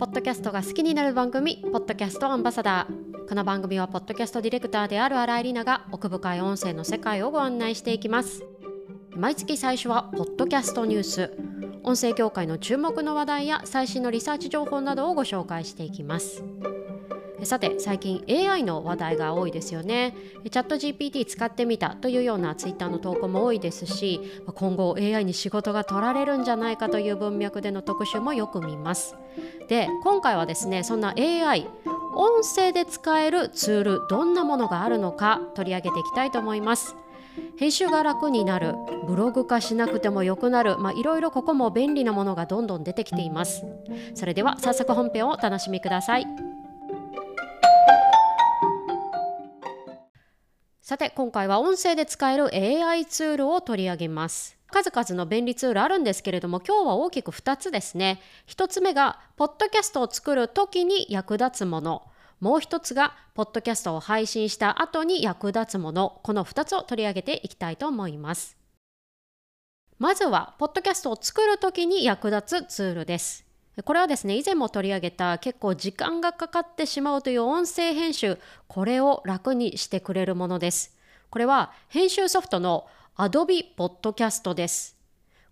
ポッドキャストが好きになる番組ポッドキャストアンバサダー。この番組はポッドキャストディレクターである新井里奈が奥深い音声の世界をご案内していきます。毎月最初はポッドキャストニュース。音声業界の注目の話題や最新のリサーチ情報などをご紹介していきます。さて最近 AI の話題が多いですよね。チャット GPT 使ってみたというようなツイッターの投稿も多いですし今後 AI に仕事が取られるんじゃないかという文脈での特集もよく見ます。で今回はですねそんな AI 音声で使えるツールどんなものがあるのか取り上げていきたいと思います。編集が楽になるブログ化しなくてもよくなるまあいろいろここも便利なものがどんどん出てきています。それでは早速本編をお楽しみください。さて今回は音声で使える AI ツールを取り上げます。数々の便利ツールあるんですけれども今日は大きく2つですね。1つ目がポッドキャストを作る時に役立つもの。もう1つがポッドキャストを配信した後に役立つもの。この2つを取り上げていきたいと思います。まずはポッドキャストを作る時に役立つツールです。これはですね以前も取り上げた結構時間がかかってしまうという音声編集これを楽にしてくれるものです。これは編集ソフトの Adobe Podcast です。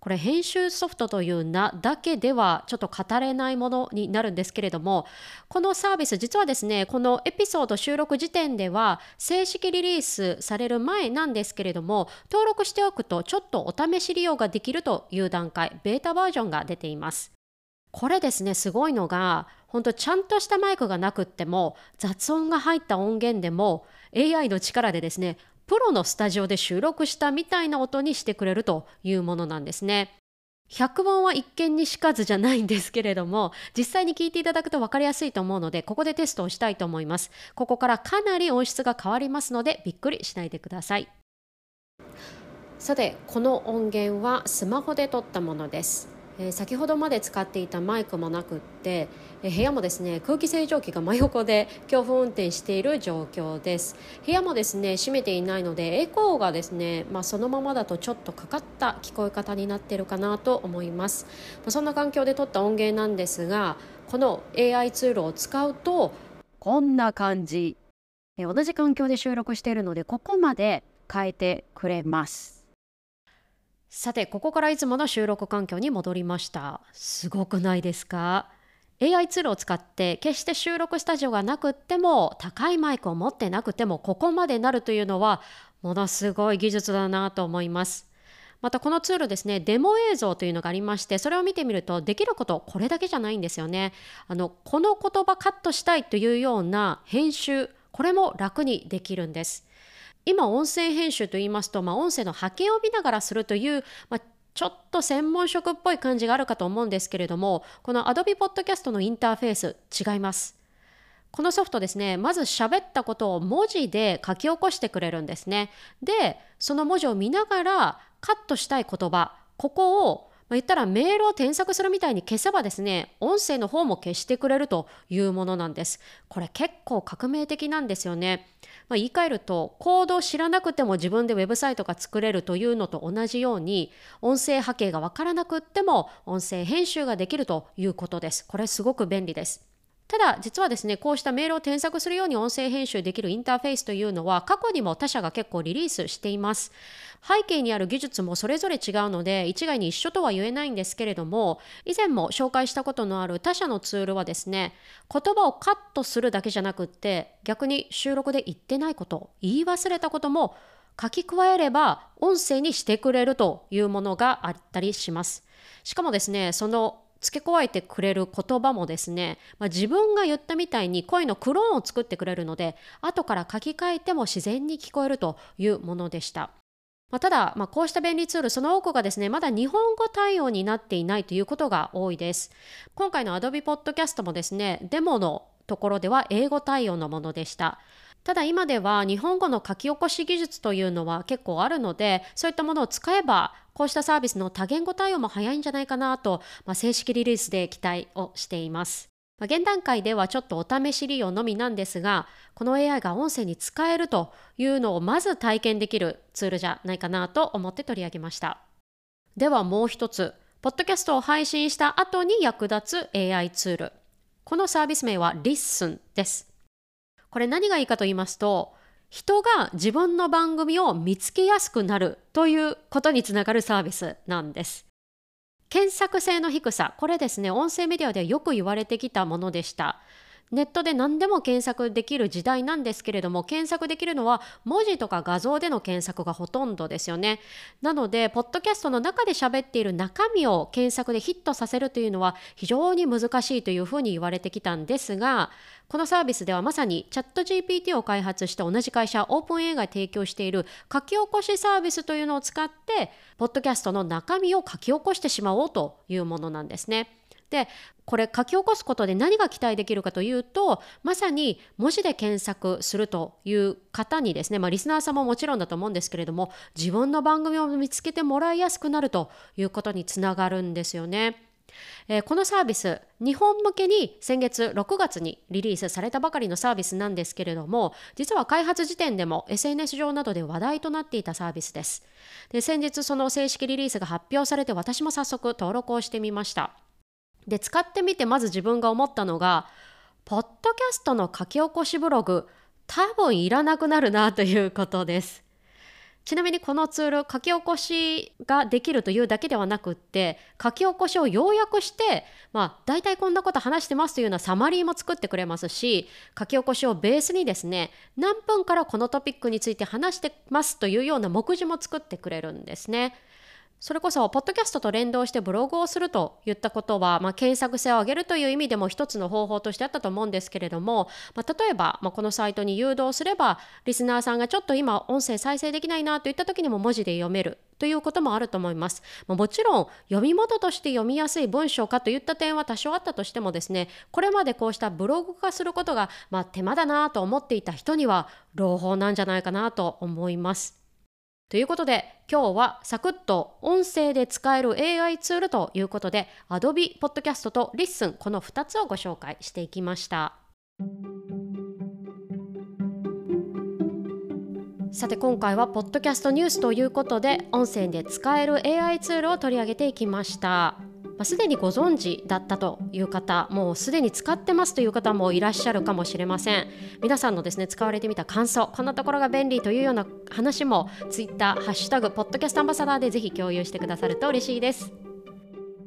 これ編集ソフトという名だけではちょっと語れないものになるんですけれどもこのサービス実はですねこのエピソード収録時点では正式リリースされる前なんですけれども登録しておくとちょっとお試し利用ができるという段階ベータバージョンが出ています。これですねすごいのが本当ちゃんとしたマイクがなくっても雑音が入った音源でも AI の力でですねプロのスタジオで収録したみたいな音にしてくれるというものなんですね。100本は一見にしかずじゃないんですけれども実際に聞いていただくと分かりやすいと思うのでここでテストをしたいと思います。ここからかなり音質が変わりますのでびっくりしないでください。さてこの音源はスマホで撮ったものです。えー、先ほどまで使っていたマイクもなくって、えー、部屋もですね空気清浄機が真横で強風運転している状況です。部屋もですね閉めていないのでエコーがですね、まあ、そのままだとちょっとかかった聞こえ方になっているかなと思います、まあ、そんな環境で撮った音源なんですがこの AI ツールを使うとこんな感じ、えー、同じ環境で収録しているのでここまで変えてくれます。さてここからいつもの収録環境に戻りました。すごくないですか？AI ツールを使って決して収録スタジオがなくっても高いマイクを持ってなくてもここまでなるというのはものすごい技術だなと思います。またこのツールですねデモ映像というのがありましてそれを見てみるとできることこれだけじゃないんですよね。あのこの言葉カットしたいというような編集これも楽にできるんです。今音声編集といいますと、まあ、音声の波形を見ながらするという、まあ、ちょっと専門職っぽい感じがあるかと思うんですけれどもこの Adobe Podcast のインターフェース違います。このソフトですねまず喋ったことを文字で書き起こしてくれるんですね。でその文字を見ながらカットしたい言葉ここをまあ、言ったらメールを添削するみたいに消せばですね、音声の方も消してくれるというものなんです。これ結構革命的なんですよね。まあ、言い換えると、コードを知らなくても自分でウェブサイトが作れるというのと同じように、音声波形がわからなくっても音声編集ができるということです。これすごく便利です。ただ実はですねこうしたメールを添削するように音声編集できるインターフェースというのは過去にも他社が結構リリースしています。背景にある技術もそれぞれ違うので一概に一緒とは言えないんですけれども以前も紹介したことのある他社のツールはですね言葉をカットするだけじゃなくって逆に収録で言ってないこと言い忘れたことも書き加えれば音声にしてくれるというものがあったりします。しかもですねその付け加えてくれる言葉もですね、まあ、自分が言ったみたいに声のクローンを作ってくれるので後から書き換えても自然に聞こえるというものでした。まあ、ただ、まあ、こうした便利ツールその多くがですねまだ日本語対応になっていないということが多いです今回の Adobe Podcast もですねデモのところでは英語対応のものでしたただ今では日本語の書き起こし技術というのは結構あるのでそういったものを使えばこうしたサービスの多言語対応も早いんじゃないかなと、まあ、正式リリースで期待をしています。まあ、現段階ではちょっとお試し利用のみなんですが、この AI が音声に使えるというのをまず体験できるツールじゃないかなと思って取り上げました。ではもう一つ、ポッドキャストを配信した後に役立つ AI ツール。このサービス名は Listen です。これ何がいいかと言いますと、人が自分の番組を見つけやすくなるということにつながるサービスなんです。検索性の低さ、これですね、音声メディアでよく言われてきたものでした。ネットで何でも検索できる時代なんですけれども検索できるのは文字とか画像での検索がほとんどですよねなのでポッドキャストの中で喋っている中身を検索でヒットさせるというのは非常に難しいというふうに言われてきたんですがこのサービスではまさにチャット GPT を開発した同じ会社オープン A が提供している書き起こしサービスというのを使ってポッドキャストの中身を書き起こしてしまおうというものなんですね。でこれ書き起こすことで何が期待できるかというとまさに文字で検索するという方にですね、まあ、リスナーさんももちろんだと思うんですけれども自分の番組を見つけてもらいやすくなるということにつながるんですよね。えー、このサービス日本向けに先月6月にリリースされたばかりのサービスなんですけれども実は開発時点でも SNS 上などで話題となっていたサービスですで先日その正式リリースが発表されて私も早速登録をしてみましたで使ってみてまず自分が思ったのがポッドキャストの書き起こしブログ多分いらなくなるなということですちなみにこのツール書き起こしができるというだけではなくって書き起こしを要約してまあ大体こんなこと話してますというようなサマリーも作ってくれますし書き起こしをベースにですね何分からこのトピックについて話してますというような目次も作ってくれるんですね。それこそ、ポッドキャストと連動してブログをするといったことは、まあ、検索性を上げるという意味でも一つの方法としてあったと思うんですけれども、まあ、例えば、まあ、このサイトに誘導すれば、リスナーさんがちょっと今音声再生できないなといった時にも文字で読めるということもあると思います。ま、もちろん、読み物として読みやすい文章かといった点は多少あったとしてもですね、これまでこうしたブログ化することが、ま、手間だなと思っていた人には、朗報なんじゃないかなと思います。ということで今日はサクッと音声で使える AI ツールということで Adobe Podcast と Listen この2つをご紹介していきました。さて今回はポッドキャストニュースということで音声で使える AI ツールを取り上げていきました。まあ、すでにご存知だったという方もうすでに使ってますという方もいらっしゃるかもしれません。皆さんのですね使われてみた感想こんなところが便利というような話も Twitter ハッシュタグポッドキャストアンバサダーでぜひ共有してくださると嬉しいです。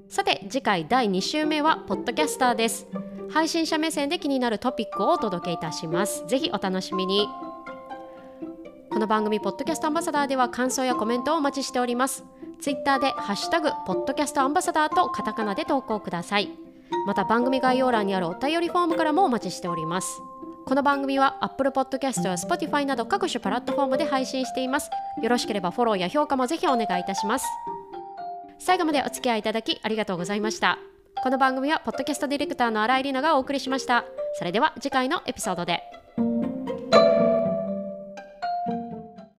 さて次回第2週目はポッドキャスターです。配信者目線で気になるトピックをお届けいたします。ぜひお楽しみに。この番組ポッドキャストアンバサダーでは感想やコメントをお待ちしております。ツイッターでハッシュタグポッドキャストアンバサダーとカタカナで投稿ください。また番組概要欄にあるお便りフォームからもお待ちしております。この番組は Apple Podcast や Spotify など各種プラットフォームで配信しています。よろしければフォローや評価もぜひお願いいたします。最後までお付き合いいただきありがとうございました。この番組はポッドキャストディレクターの新井里奈がお送りしました。それでは次回のエピソードで。